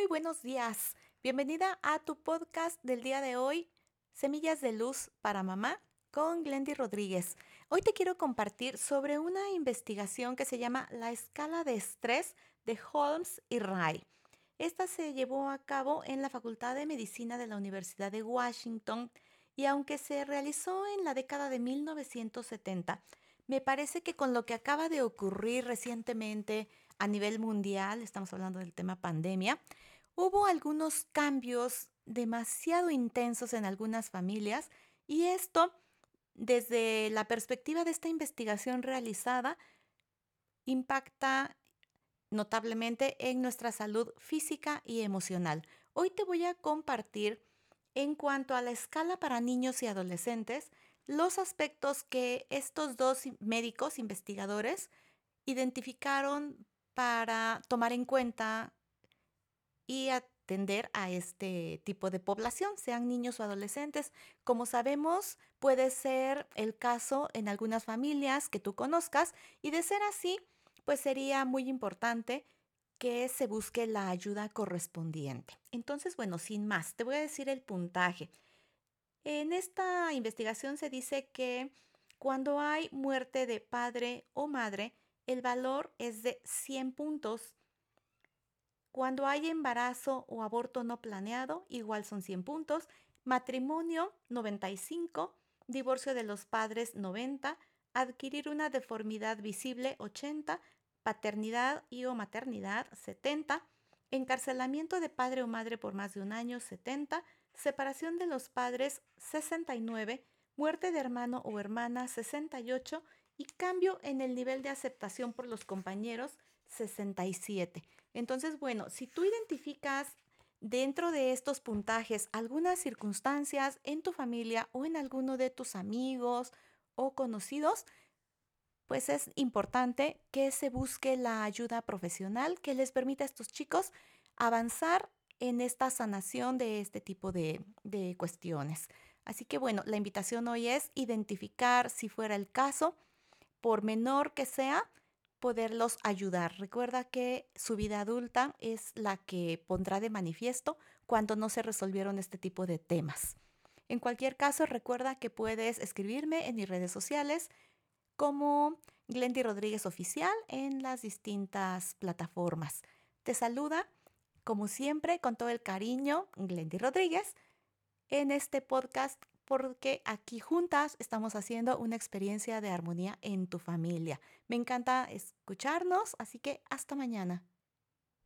Muy buenos días. Bienvenida a tu podcast del día de hoy, Semillas de Luz para Mamá, con Glendy Rodríguez. Hoy te quiero compartir sobre una investigación que se llama La escala de estrés de Holmes y Ray. Esta se llevó a cabo en la Facultad de Medicina de la Universidad de Washington y aunque se realizó en la década de 1970, me parece que con lo que acaba de ocurrir recientemente a nivel mundial, estamos hablando del tema pandemia, hubo algunos cambios demasiado intensos en algunas familias y esto, desde la perspectiva de esta investigación realizada, impacta notablemente en nuestra salud física y emocional. Hoy te voy a compartir en cuanto a la escala para niños y adolescentes, los aspectos que estos dos médicos investigadores identificaron para tomar en cuenta y atender a este tipo de población, sean niños o adolescentes. Como sabemos, puede ser el caso en algunas familias que tú conozcas y de ser así, pues sería muy importante que se busque la ayuda correspondiente. Entonces, bueno, sin más, te voy a decir el puntaje. En esta investigación se dice que cuando hay muerte de padre o madre, el valor es de 100 puntos. Cuando hay embarazo o aborto no planeado, igual son 100 puntos. Matrimonio, 95. Divorcio de los padres, 90. Adquirir una deformidad visible, 80. Paternidad y o maternidad, 70. Encarcelamiento de padre o madre por más de un año, 70 separación de los padres 69, muerte de hermano o hermana 68 y cambio en el nivel de aceptación por los compañeros 67. Entonces, bueno, si tú identificas dentro de estos puntajes algunas circunstancias en tu familia o en alguno de tus amigos o conocidos, pues es importante que se busque la ayuda profesional que les permita a estos chicos avanzar en esta sanación de este tipo de, cuestiones. Así que bueno, la invitación hoy es identificar, si fuera el caso, por menor que sea, poderlos ayudar. Recuerda que su vida adulta es la que pondrá de manifiesto cuando no se resolvieron este tipo de temas. En cualquier caso, recuerda que puedes escribirme en mis redes sociales como Glendy Rodríguez Oficial en las distintas plataformas. Te saluda como siempre, con todo el cariño, Glendy Rodríguez, en este podcast porque aquí juntas estamos haciendo una experiencia de armonía en tu familia. Me encanta escucharnos, así que hasta mañana.